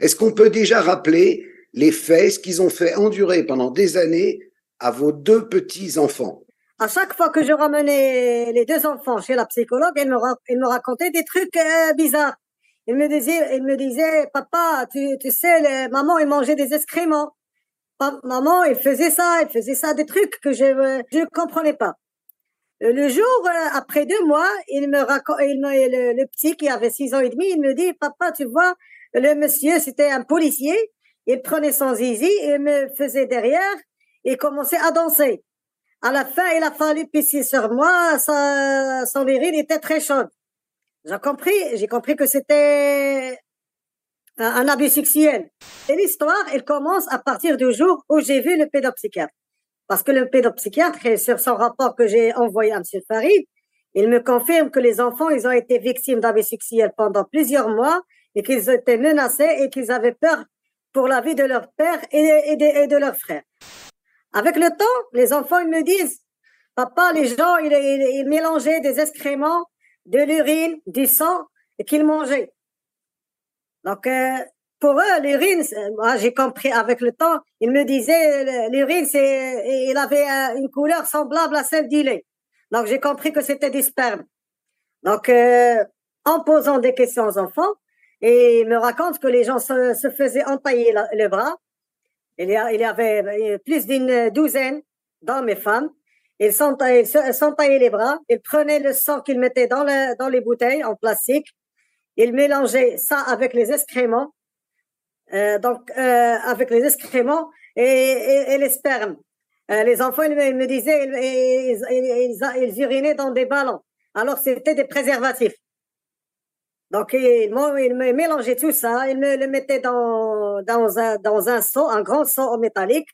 Est-ce qu'on peut déjà rappeler les faits, ce qu'ils ont fait endurer pendant des années à vos deux petits-enfants? À chaque fois que je ramenais les deux enfants chez la psychologue, elle me, me racontait des trucs euh, bizarres. Il me disait, il me disait, papa, tu, sais, maman, il mangeait des excréments. maman, il faisait ça, il faisait ça, des trucs que je je comprenais pas. Le jour euh, après deux mois, il me raconte, le, le, petit qui avait six ans et demi, il me dit, papa, tu vois, le monsieur, c'était un policier, il prenait son zizi et me faisait derrière et commençait à danser. À la fin, il a fallu pisser sur moi, sa, son urine était très chaude. J'ai compris, j'ai compris que c'était un, abus sexuel. Et l'histoire, elle commence à partir du jour où j'ai vu le pédopsychiatre. Parce que le pédopsychiatre, sur son rapport que j'ai envoyé à M. Farid, il me confirme que les enfants, ils ont été victimes d'abus sexuels pendant plusieurs mois et qu'ils étaient menacés et qu'ils avaient peur pour la vie de leur père et de, et de, leur frère. Avec le temps, les enfants, ils me disent, papa, les gens, ils, ils mélangeaient des excréments de l'urine, du sang et qu'ils mangeaient. Donc, euh, pour eux, l'urine, moi j'ai compris avec le temps, ils me disaient l'urine, c'est, il avait une couleur semblable à celle du lait. Donc j'ai compris que c'était du sperme. Donc, euh, en posant des questions aux enfants, et il me raconte que les gens se, faisaient entailler le bras. Il y, avait plus d'une douzaine d'hommes et femmes ils s'entaillaient les bras, ils prenaient le sang qu'ils mettaient dans, le, dans les bouteilles en plastique, ils mélangeaient ça avec les excréments, euh, donc euh, avec les excréments et, les spermes. Euh, les enfants, ils me, disaient, ils, urinaient dans des ballons. Alors c'était des préservatifs. Donc ils, ils me mélangeaient tout ça, ils me le mettaient dans, dans, un, dans un seau, un grand seau métallique,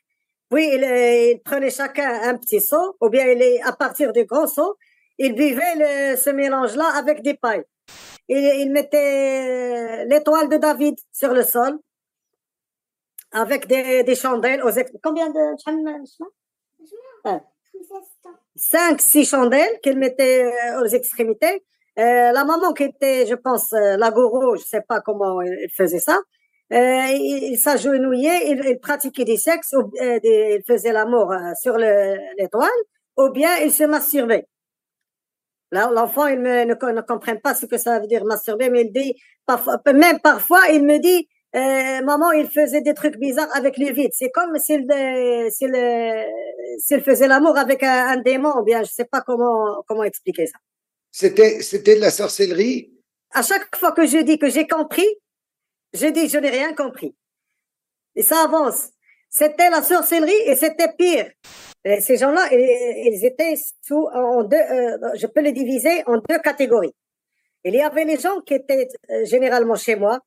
oui, il, prenait chacun un petit seau, ou bien à partir du grand seau, il buvait ce mélange-là avec des pailles. Il, il mettait euh, l'étoile de David sur le sol, avec des, des chandelles. Aux Combien de chandelles? Cinq, six chandelles qu'il mettait euh, aux extrémités. Euh, la maman qui était, je pense, la gourou, je sais pas comment il faisait ça, euh, il, s'agenouillait, il, pratiquait des sexes, euh, il faisait l'amour euh, sur l'étoile, ou bien il se masturbait. L'enfant, il ne, ne, comprend pas ce que ça veut dire masturber, mais il dit, parfois, même parfois, il me dit, euh, maman, il faisait des trucs bizarres avec les vide. C'est comme s'il faisait l'amour avec un, un, démon, ou bien je sais pas comment comment expliquer ça. C'était c'était de la sorcellerie. À chaque fois que je dis que j'ai compris, j'ai dit, je n'ai rien compris. Et ça avance. C'était la sorcellerie et c'était pire. ces gens-là, ils étaient sous, en deux, euh, je peux les diviser en deux catégories. Il y avait les gens qui étaient euh, généralement chez moi,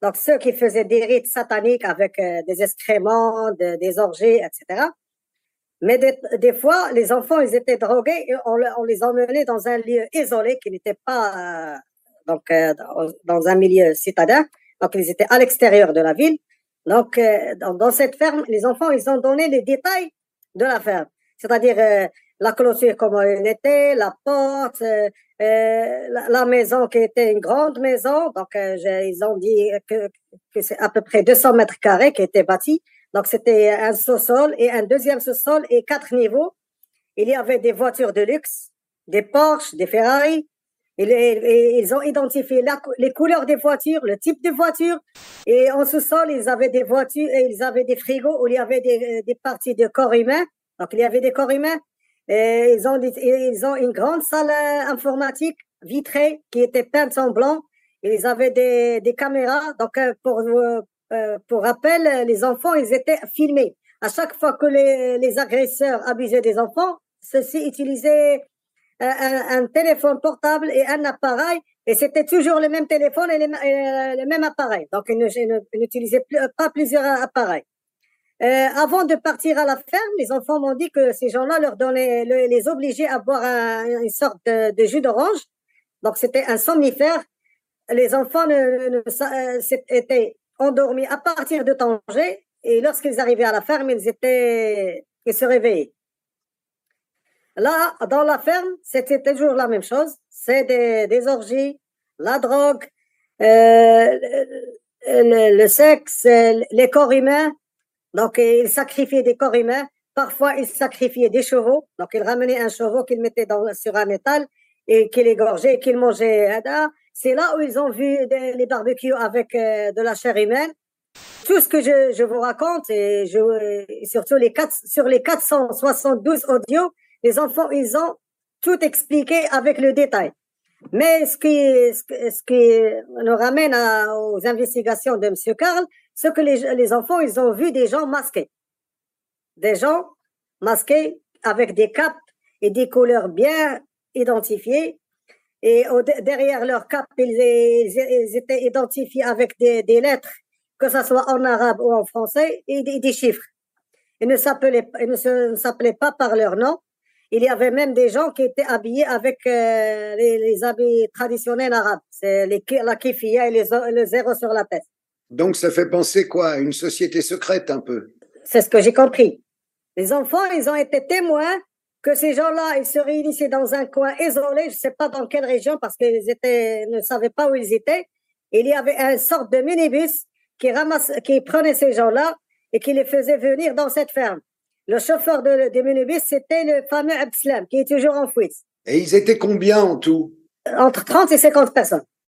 donc ceux qui faisaient des rites sataniques avec euh, des excréments, des orgies, etc. Mais des, fois, les enfants, ils étaient drogués et on, on, les emmenait dans un lieu isolé qui n'était pas donc dans, dans, un milieu citadin. Donc, ils étaient à l'extérieur de la ville. Donc, euh, dans, cette ferme, les enfants, ils ont donné les détails de la ferme. C'est-à-dire euh, la clôture, comment elle était, la porte, euh, la, maison qui était une grande maison. Donc, ils ont dit que, que c'est à peu près 200 mètres carrés qui était bâti. Donc, c'était un sous-sol et un deuxième sous-sol et quatre niveaux. Il y avait des voitures de luxe, des Porsche, des Ferrari, ils ont identifié les couleurs des voitures, le type de voiture. Et en sous-sol, ils avaient des voitures, et ils avaient des frigos où il y avait des, parties de corps humains. Donc, il y avait des corps humains. Ils ont, une grande salle euh, informatique vitrée qui était peinte en blanc. Ils avaient des, des caméras. Donc, euh, pour, euh, pour rappel, les enfants, ils étaient filmés. À chaque fois que les, les agresseurs abusaient des enfants, ceux-ci utilisaient un, téléphone portable et un appareil, et c'était toujours le même téléphone et, le même appareil. Donc, ils n'utilisaient pas plusieurs appareils. Euh, avant de partir à la ferme, les enfants m'ont dit que ces gens-là leur donnaient, les obligeaient à boire une sorte de, jus d'orange. Donc, c'était un somnifère. Les enfants ne, euh, étaient endormis à partir de Tanger et lorsqu'ils arrivaient à la ferme, ils étaient, ils se réveillaient. Là, dans la ferme, c'était toujours la même chose. C'est des, orgies, la drogue, euh, le, sexe, les corps humains. Donc, ils sacrifiaient des corps humains. Parfois, ils sacrifiaient des chevaux. Donc, ils ramenaient un chevaux qu'ils mettaient dans, sur un métal et qu'ils égorgeaient, qu'ils mangeaient. C'est là où ils ont vu des, les barbecues avec euh, de la chair humaine. Tout ce que je, je vous raconte, et, je, surtout les quatre, sur les 472 audios, les enfants, ils ont tout expliqué avec le détail. Mais ce qui, ce qui nous ramène aux investigations de M. Karl, c'est que les, les enfants, ils ont vu des gens masqués. Des gens masqués avec des capes et des couleurs bien identifiées. Et derrière leur cap, ils, étaient identifiés avec des, des, lettres, que ce soit en arabe ou en français, et des, des chiffres. Ils ne s'appelaient, pas par leur nom. Il y avait même des gens qui étaient habillés avec euh, les, les, habits traditionnels arabes. C'est la kifia et les, le zéro sur la tête. Donc ça fait penser quoi? À une société secrète un peu C'est ce que j'ai compris. Les enfants, ils ont été témoins que ces gens-là, ils se réunissaient dans un coin isolé, je ne sais pas dans quelle région, parce qu'ils étaient, ne savaient pas où ils étaient. Il y avait une sorte de minibus qui, ramasse, qui prenait ces gens-là et qui les faisait venir dans cette ferme. Le chauffeur de, de minibus, c'était le fameux Abslam, qui est toujours en fuite. Et ils étaient combien en tout? Entre 30 et 50 personnes.